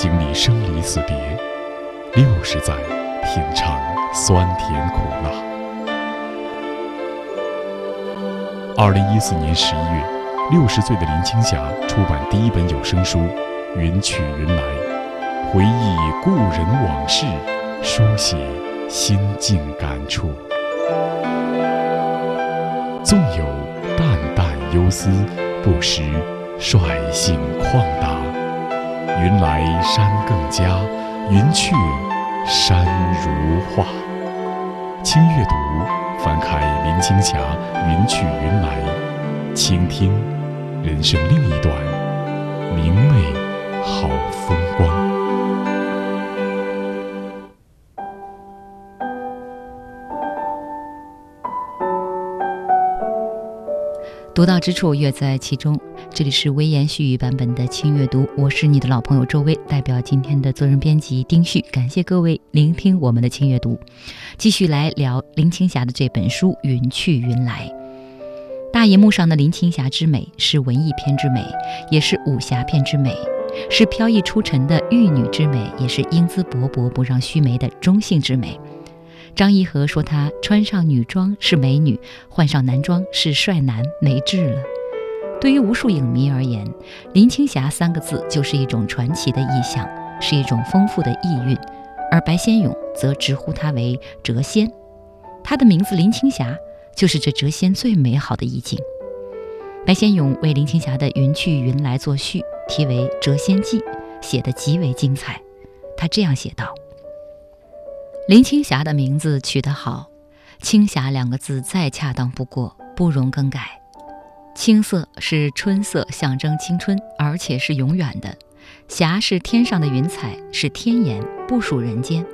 经历生离死别，六十载品尝酸甜苦辣。二零一四年十一月，六十岁的林青霞出版第一本有声书《云去云来》，回忆故人往事，书写心境感触。纵有淡淡忧思，不时率性旷达。云来山更佳，云去山如画。轻阅读，翻开林青霞《云去云来》，倾听人生另一段明媚好风光。独到之处，乐在其中。这里是微言絮语版本的轻阅读，我是你的老朋友周薇，代表今天的责任编辑丁旭，感谢各位聆听我们的轻阅读，继续来聊林青霞的这本书《云去云来》。大银幕上的林青霞之美，是文艺片之美，也是武侠片之美，是飘逸出尘的玉女之美，也是英姿勃勃不让须眉的中性之美。张颐和说她穿上女装是美女，换上男装是帅男，没治了。对于无数影迷而言，林青霞三个字就是一种传奇的意象，是一种丰富的意蕴。而白先勇则直呼她为谪仙，她的名字林青霞就是这谪仙最美好的意境。白先勇为林青霞的《云去云来》作序，题为《谪仙记》，写得极为精彩。他这样写道：“林青霞的名字取得好，青霞两个字再恰当不过，不容更改。”青色是春色，象征青春，而且是永远的。霞是天上的云彩，是天颜，不属人间。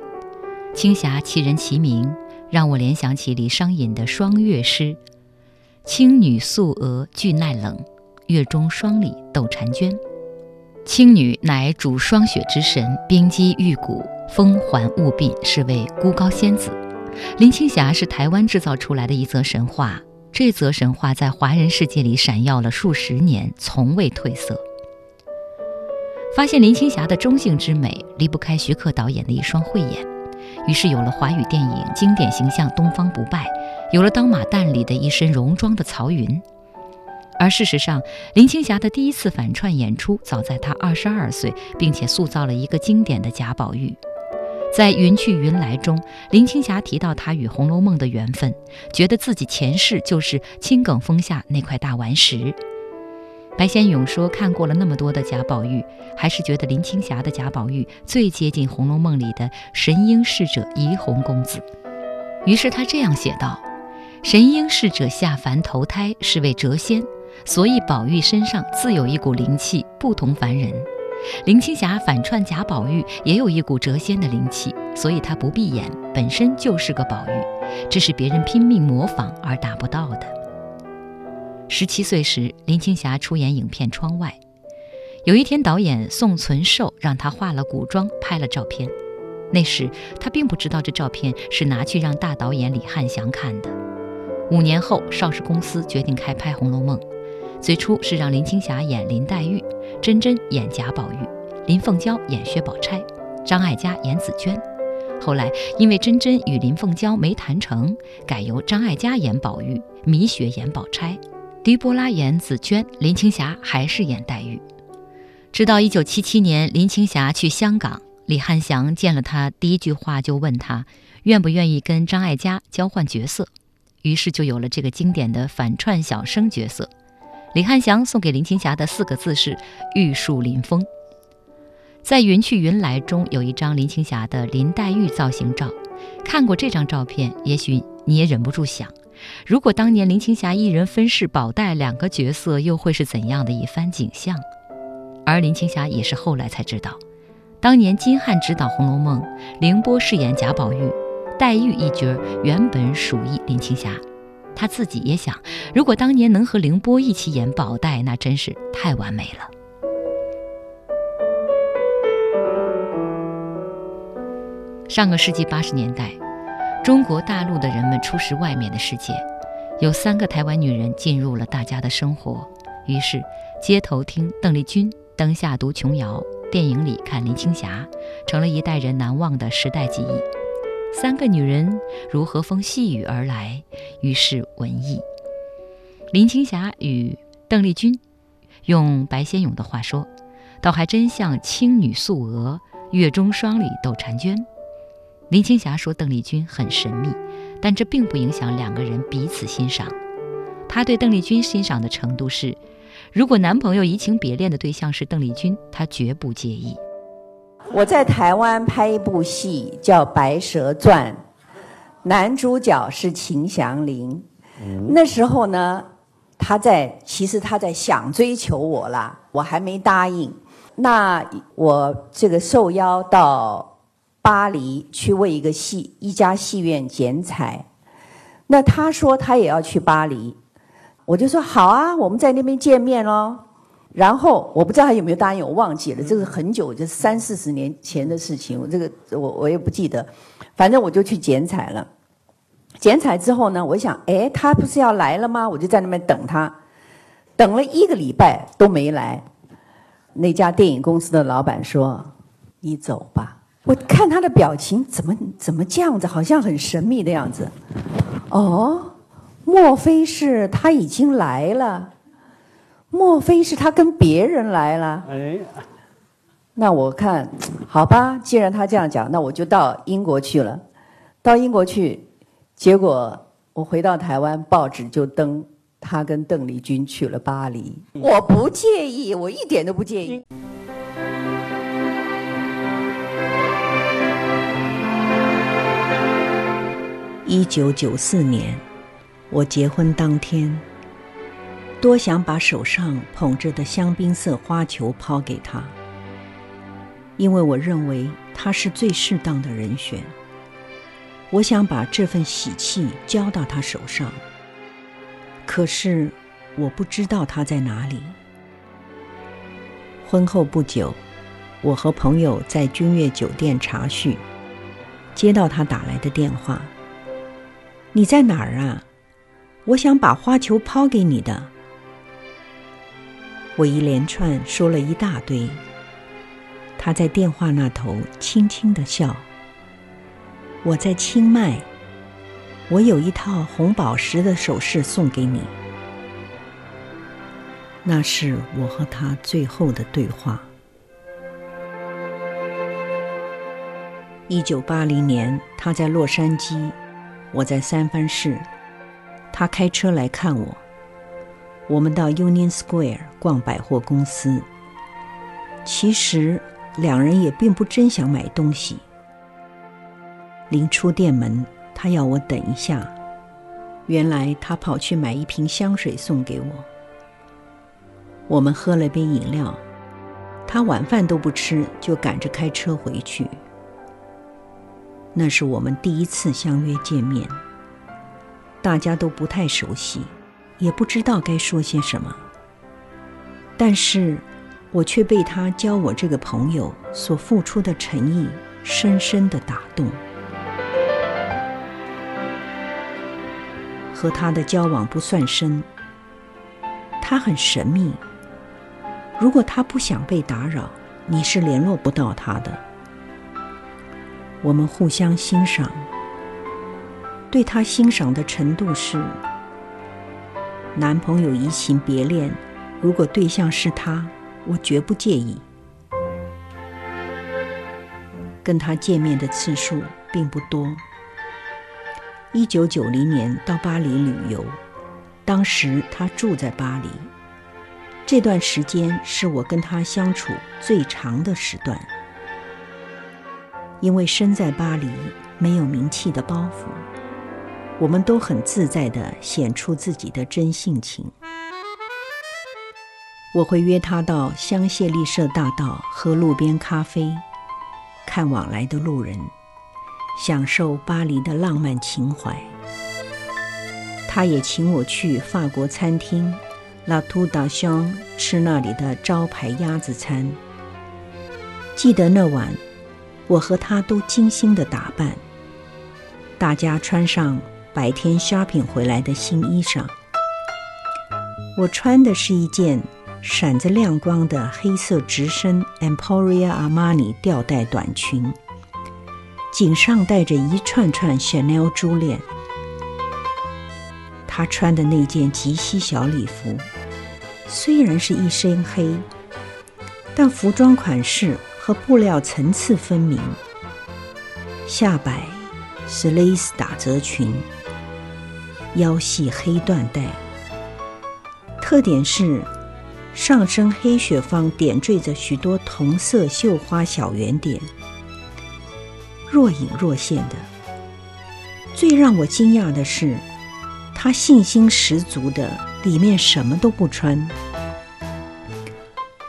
青霞其人其名，让我联想起李商隐的霜月诗：“青女素娥俱耐冷，月中霜里斗婵娟。”青女乃主霜雪之神，冰肌玉骨，风环雾鬓，是位孤高仙子。林青霞是台湾制造出来的一则神话。这则神话在华人世界里闪耀了数十年，从未褪色。发现林青霞的中性之美，离不开徐克导演的一双慧眼，于是有了华语电影经典形象东方不败，有了《刀马旦》里的一身戎装的曹云。而事实上，林青霞的第一次反串演出早在她二十二岁，并且塑造了一个经典的贾宝玉。在《云去云来》中，林青霞提到她与《红楼梦》的缘分，觉得自己前世就是青埂峰下那块大顽石。白先勇说，看过了那么多的贾宝玉，还是觉得林青霞的贾宝玉最接近《红楼梦》里的神瑛侍者怡红公子。于是他这样写道：“神瑛侍者下凡投胎是为谪仙，所以宝玉身上自有一股灵气，不同凡人。”林青霞反串贾宝玉也有一股谪仙的灵气，所以她不闭眼，本身就是个宝玉，这是别人拼命模仿而达不到的。十七岁时，林青霞出演影片《窗外》，有一天导演宋存寿让她化了古装拍了照片，那时她并不知道这照片是拿去让大导演李翰祥看的。五年后，邵氏公司决定开拍《红楼梦》。最初是让林青霞演林黛玉，珍珍演贾宝玉，林凤娇演薛宝钗，张艾嘉演紫娟。后来因为珍珍与林凤娇没谈成，改由张艾嘉演宝玉，米雪演宝钗，狄波拉演紫娟，林青霞还是演黛玉。直到1977年，林青霞去香港，李翰祥见了她，第一句话就问她愿不愿意跟张艾嘉交换角色，于是就有了这个经典的反串小生角色。李翰祥送给林青霞的四个字是“玉树临风”。在《云去云来》中有一张林青霞的林黛玉造型照，看过这张照片，也许你也忍不住想：如果当年林青霞一人分饰宝黛两个角色，又会是怎样的一番景象？而林青霞也是后来才知道，当年金汉执导《红楼梦》，凌波饰演贾宝玉，黛玉一角原本属意林青霞。他自己也想，如果当年能和凌波一起演宝黛，那真是太完美了。上个世纪八十年代，中国大陆的人们初识外面的世界，有三个台湾女人进入了大家的生活，于是街头听邓丽君，灯下读琼瑶，电影里看林青霞，成了一代人难忘的时代记忆。三个女人如和风细雨而来，于是文艺。林青霞与邓丽君，用白先勇的话说，倒还真像青女素娥，月中双里斗婵娟。林青霞说邓丽君很神秘，但这并不影响两个人彼此欣赏。她对邓丽君欣赏的程度是，如果男朋友移情别恋的对象是邓丽君，她绝不介意。我在台湾拍一部戏叫《白蛇传》，男主角是秦祥林。那时候呢，他在其实他在想追求我啦，我还没答应。那我这个受邀到巴黎去为一个戏一家戏院剪彩，那他说他也要去巴黎，我就说好啊，我们在那边见面喽。然后我不知道他有没有答应，我忘记了，这是很久，就是三四十年前的事情，我这个我我也不记得，反正我就去剪彩了。剪彩之后呢，我想，哎，他不是要来了吗？我就在那边等他，等了一个礼拜都没来。那家电影公司的老板说：“你走吧。”我看他的表情，怎么怎么这样子，好像很神秘的样子。哦，莫非是他已经来了？莫非是他跟别人来了？哎，那我看，好吧，既然他这样讲，那我就到英国去了。到英国去，结果我回到台湾，报纸就登他跟邓丽君去了巴黎。我不介意，我一点都不介意。一九九四年，我结婚当天。多想把手上捧着的香槟色花球抛给他，因为我认为他是最适当的人选。我想把这份喜气交到他手上，可是我不知道他在哪里。婚后不久，我和朋友在君悦酒店茶叙，接到他打来的电话：“你在哪儿啊？我想把花球抛给你的。”我一连串说了一大堆，他在电话那头轻轻的笑。我在清迈，我有一套红宝石的首饰送给你。那是我和他最后的对话。一九八零年，他在洛杉矶，我在三藩市，他开车来看我。我们到 Union Square 逛百货公司。其实两人也并不真想买东西。临出店门，他要我等一下。原来他跑去买一瓶香水送给我。我们喝了杯饮料，他晚饭都不吃，就赶着开车回去。那是我们第一次相约见面，大家都不太熟悉。也不知道该说些什么，但是我却被他教我这个朋友所付出的诚意深深的打动。和他的交往不算深，他很神秘。如果他不想被打扰，你是联络不到他的。我们互相欣赏，对他欣赏的程度是。男朋友移情别恋，如果对象是他，我绝不介意。跟他见面的次数并不多。一九九零年到巴黎旅游，当时他住在巴黎，这段时间是我跟他相处最长的时段。因为身在巴黎，没有名气的包袱。我们都很自在地显出自己的真性情。我会约他到香榭丽舍大道喝路边咖啡，看往来的路人，享受巴黎的浪漫情怀。他也请我去法国餐厅 La Tour d'Argent 吃那里的招牌鸭子餐。记得那晚，我和他都精心的打扮，大家穿上白天 shopping 回来的新衣裳。我穿的是一件闪着亮光的黑色直身 Emporia Armani 吊带短裙，颈上戴着一串串 Chanel 珠链。他穿的那件及膝小礼服，虽然是一身黑，但服装款式和布料层次分明。下摆是蕾丝打褶裙，腰系黑缎带。特点是上身黑雪纺点缀着许多同色绣花小圆点，若隐若现的。最让我惊讶的是，她信心十足的里面什么都不穿。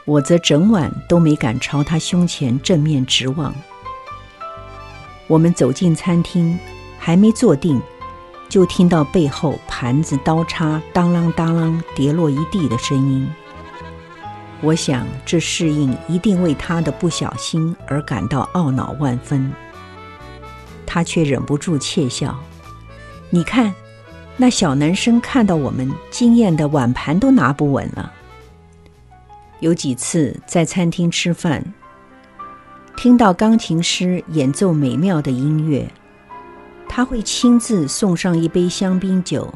我则整晚都没敢朝她胸前正面直望。我们走进餐厅，还没坐定。就听到背后盘子、刀叉当啷当啷跌落一地的声音。我想，这侍应一定为他的不小心而感到懊恼万分。他却忍不住窃笑：“你看，那小男生看到我们惊艳的碗盘都拿不稳了。”有几次在餐厅吃饭，听到钢琴师演奏美妙的音乐。他会亲自送上一杯香槟酒，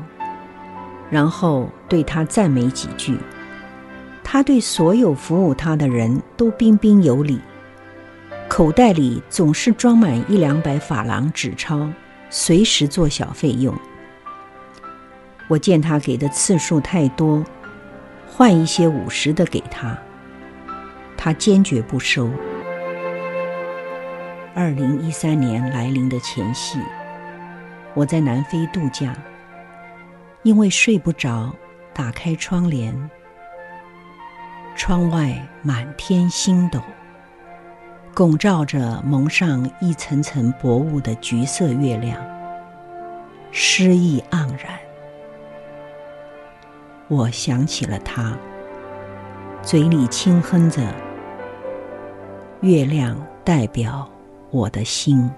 然后对他赞美几句。他对所有服务他的人都彬彬有礼，口袋里总是装满一两百法郎纸钞，随时做小费用。我见他给的次数太多，换一些五十的给他，他坚决不收。二零一三年来临的前夕。我在南非度假，因为睡不着，打开窗帘，窗外满天星斗，拱照着蒙上一层层薄雾的橘色月亮，诗意盎然。我想起了他，嘴里轻哼着：“月亮代表我的心。”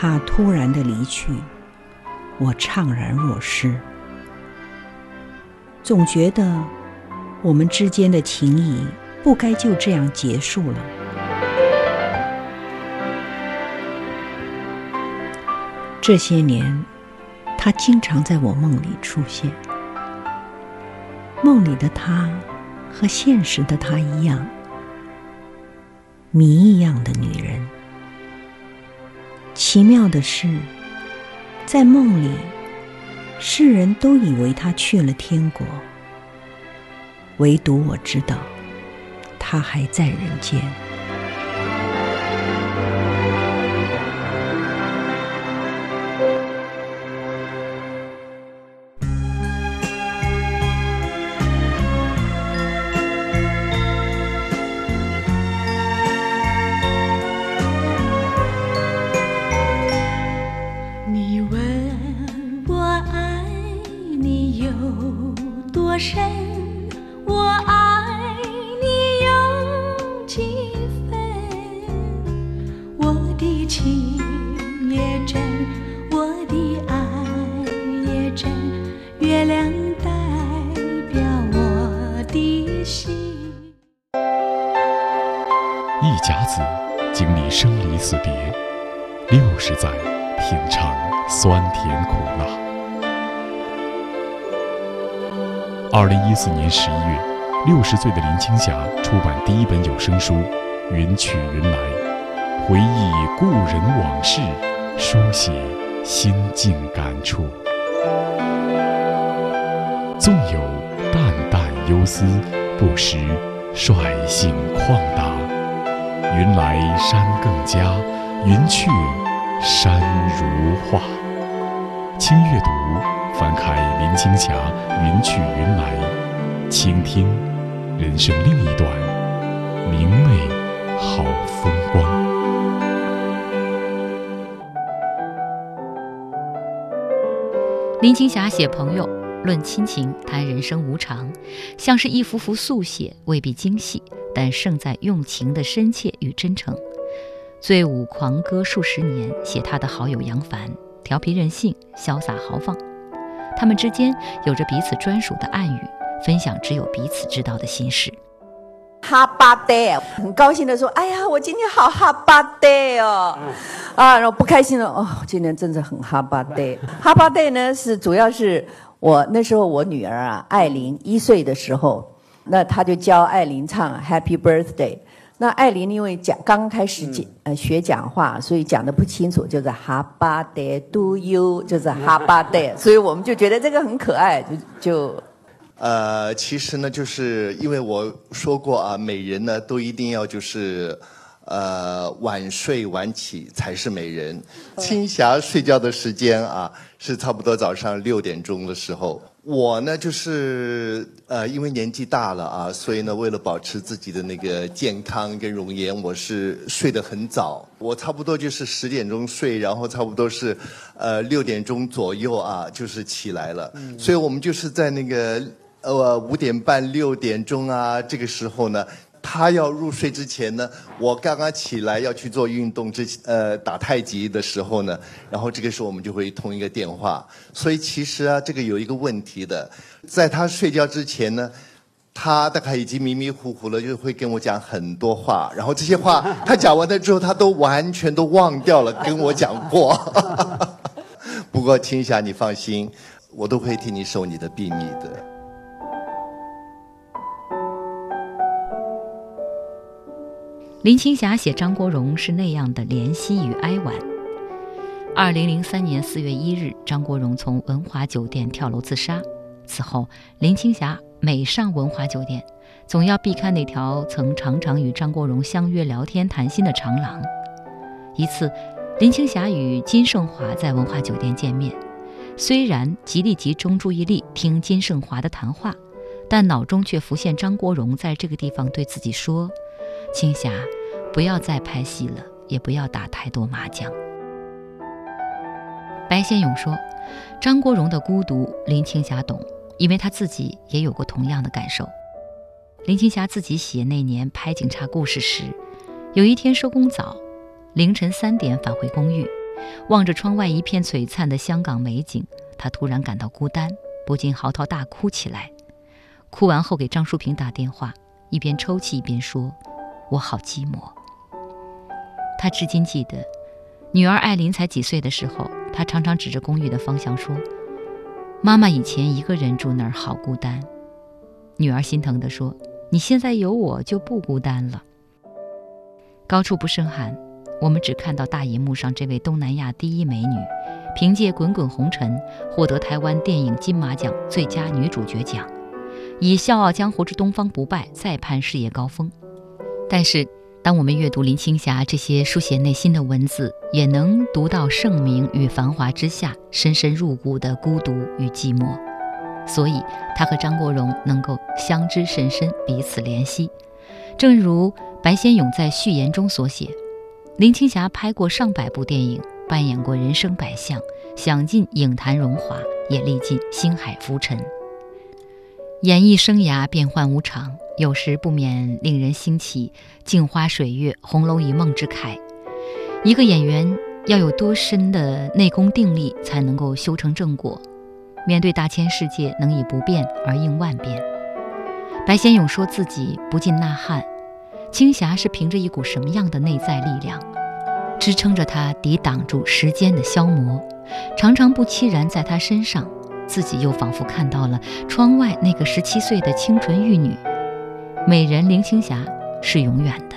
他突然的离去，我怅然若失，总觉得我们之间的情谊不该就这样结束了。这些年，他经常在我梦里出现，梦里的他和现实的他一样，谜一样的女人。奇妙的是，在梦里，世人都以为他去了天国，唯独我知道，他还在人间。我爱你有几分我的情也真我的爱也真月亮代表我的心。一甲子经历生离死别六十载品尝酸甜苦辣。二零一四年十一月，六十岁的林青霞出版第一本有声书《云去云来》，回忆故人往事，书写心境感触。纵有淡淡忧思，不时率性旷达。云来山更佳，云去山如画。轻阅读。翻开林青霞《云去云来》，倾听人生另一段明媚好风光。林青霞写朋友，论亲情，谈人生无常，像是一幅幅速写，未必精细，但胜在用情的深切与真诚。醉舞狂歌数十年，写他的好友杨凡，调皮任性，潇洒豪放。他们之间有着彼此专属的暗语，分享只有彼此知道的心事。哈巴爹，很高兴的说：“哎呀，我今天好哈巴爹哦！”啊，然后不开心了哦，今天真的很哈巴爹。哈巴爹呢，是主要是我那时候我女儿啊，艾琳一岁的时候，那他就教艾琳唱 Happy Birthday。那艾琳因为讲刚开始讲呃学讲话，所以讲的不清楚，就是哈巴德 Do you，就是哈巴德，所以我们就觉得这个很可爱，就就。呃，其实呢，就是因为我说过啊，每人呢都一定要就是，呃，晚睡晚起才是美人。青霞睡觉的时间啊，是差不多早上六点钟的时候。我呢，就是呃，因为年纪大了啊，所以呢，为了保持自己的那个健康跟容颜，我是睡得很早。我差不多就是十点钟睡，然后差不多是呃六点钟左右啊，就是起来了。所以我们就是在那个呃五点半六点钟啊，这个时候呢。他要入睡之前呢，我刚刚起来要去做运动之呃打太极的时候呢，然后这个时候我们就会通一个电话。所以其实啊，这个有一个问题的，在他睡觉之前呢，他大概已经迷迷糊糊了，就会跟我讲很多话，然后这些话他讲完了之后，他都完全都忘掉了跟我讲过。不过青霞，你放心，我都会替你守你的秘密的。林青霞写张国荣是那样的怜惜与哀婉。二零零三年四月一日，张国荣从文华酒店跳楼自杀。此后，林青霞每上文华酒店，总要避开那条曾常常与张国荣相约聊天谈心的长廊。一次，林青霞与金盛华在文华酒店见面，虽然极力集中注意力听金盛华的谈话，但脑中却浮现张国荣在这个地方对自己说。青霞，不要再拍戏了，也不要打太多麻将。白先勇说：“张国荣的孤独，林青霞懂，因为他自己也有过同样的感受。”林青霞自己写那年拍警察故事时，有一天收工早，凌晨三点返回公寓，望着窗外一片璀璨的香港美景，她突然感到孤单，不禁嚎啕大哭起来。哭完后给张淑平打电话，一边抽泣一边说。我好寂寞。他至今记得，女儿艾琳才几岁的时候，他常常指着公寓的方向说：“妈妈以前一个人住那儿，好孤单。”女儿心疼地说：“你现在有我就不孤单了。”高处不胜寒，我们只看到大银幕上这位东南亚第一美女，凭借《滚滚红尘》获得台湾电影金马奖最佳女主角奖，以《笑傲江湖之东方不败》再攀事业高峰。但是，当我们阅读林青霞这些书写内心的文字，也能读到盛名与繁华之下深深入骨的孤独与寂寞。所以，她和张国荣能够相知甚深，彼此怜惜。正如白先勇在序言中所写：“林青霞拍过上百部电影，扮演过人生百相，享尽影坛荣华，也历尽星海浮沉。演艺生涯变幻无常。”有时不免令人兴起“镜花水月，红楼一梦”之慨。一个演员要有多深的内功定力，才能够修成正果？面对大千世界，能以不变而应万变。白先勇说自己不禁呐喊：青霞是凭着一股什么样的内在力量，支撑着她抵挡住时间的消磨？常常不期然在她身上，自己又仿佛看到了窗外那个十七岁的清纯玉女。美人林青霞是永远的，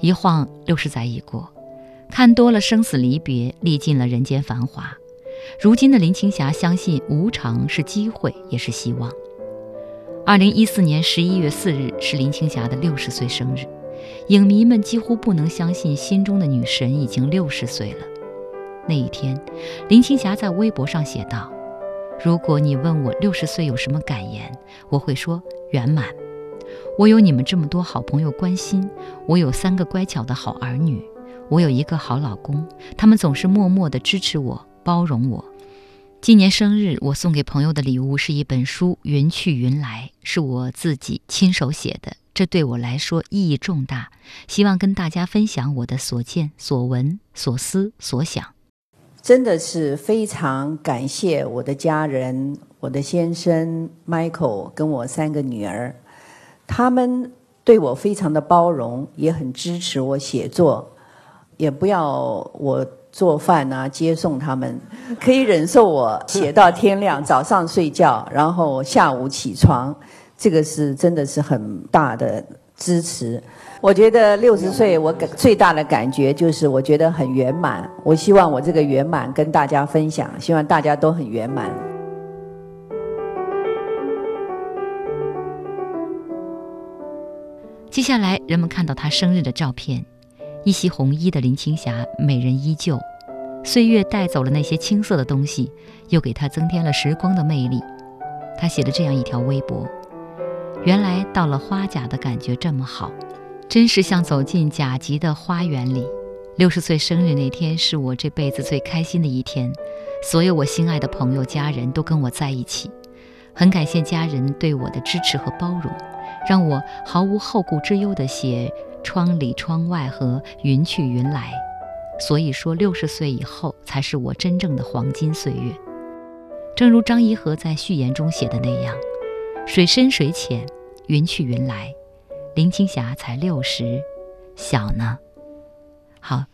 一晃六十载已过，看多了生死离别，历尽了人间繁华。如今的林青霞相信无常是机会，也是希望。二零一四年十一月四日是林青霞的六十岁生日，影迷们几乎不能相信心中的女神已经六十岁了。那一天，林青霞在微博上写道：“如果你问我六十岁有什么感言，我会说圆满。”我有你们这么多好朋友关心，我有三个乖巧的好儿女，我有一个好老公，他们总是默默地支持我、包容我。今年生日，我送给朋友的礼物是一本书《云去云来》，是我自己亲手写的，这对我来说意义重大。希望跟大家分享我的所见所闻、所思所想。真的是非常感谢我的家人，我的先生 Michael 跟我三个女儿，他们对我非常的包容，也很支持我写作，也不要我。做饭啊，接送他们，可以忍受我写到天亮，早上睡觉，然后下午起床，这个是真的是很大的支持。我觉得六十岁，我感最大的感觉就是我觉得很圆满。我希望我这个圆满跟大家分享，希望大家都很圆满。接下来，人们看到他生日的照片。一袭红衣的林青霞，美人依旧。岁月带走了那些青涩的东西，又给她增添了时光的魅力。她写了这样一条微博：原来到了花甲的感觉这么好，真是像走进甲级的花园里。六十岁生日那天是我这辈子最开心的一天，所有我心爱的朋友、家人都跟我在一起。很感谢家人对我的支持和包容，让我毫无后顾之忧地写。窗里窗外和云去云来，所以说六十岁以后才是我真正的黄金岁月。正如张颐和在序言中写的那样：“水深水浅，云去云来，林青霞才六十，小呢。”好，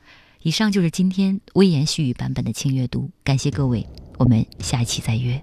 以上就是今天微言细语版本的轻阅读，感谢各位，我们下一期再约。